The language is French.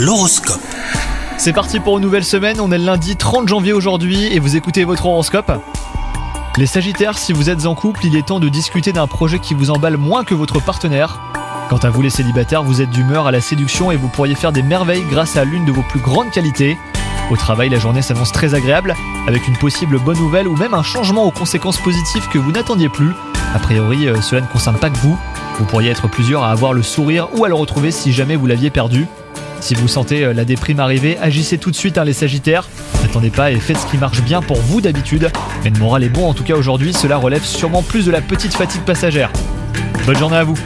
L'horoscope. C'est parti pour une nouvelle semaine, on est le lundi 30 janvier aujourd'hui et vous écoutez votre horoscope. Les Sagittaires, si vous êtes en couple, il est temps de discuter d'un projet qui vous emballe moins que votre partenaire. Quant à vous les célibataires, vous êtes d'humeur à la séduction et vous pourriez faire des merveilles grâce à l'une de vos plus grandes qualités. Au travail, la journée s'annonce très agréable, avec une possible bonne nouvelle ou même un changement aux conséquences positives que vous n'attendiez plus. A priori, euh, cela ne concerne pas que vous. Vous pourriez être plusieurs à avoir le sourire ou à le retrouver si jamais vous l'aviez perdu. Si vous sentez euh, la déprime arriver, agissez tout de suite hein, les Sagittaires. N'attendez pas et faites ce qui marche bien pour vous d'habitude. Mais le moral est bon en tout cas aujourd'hui, cela relève sûrement plus de la petite fatigue passagère. Bonne journée à vous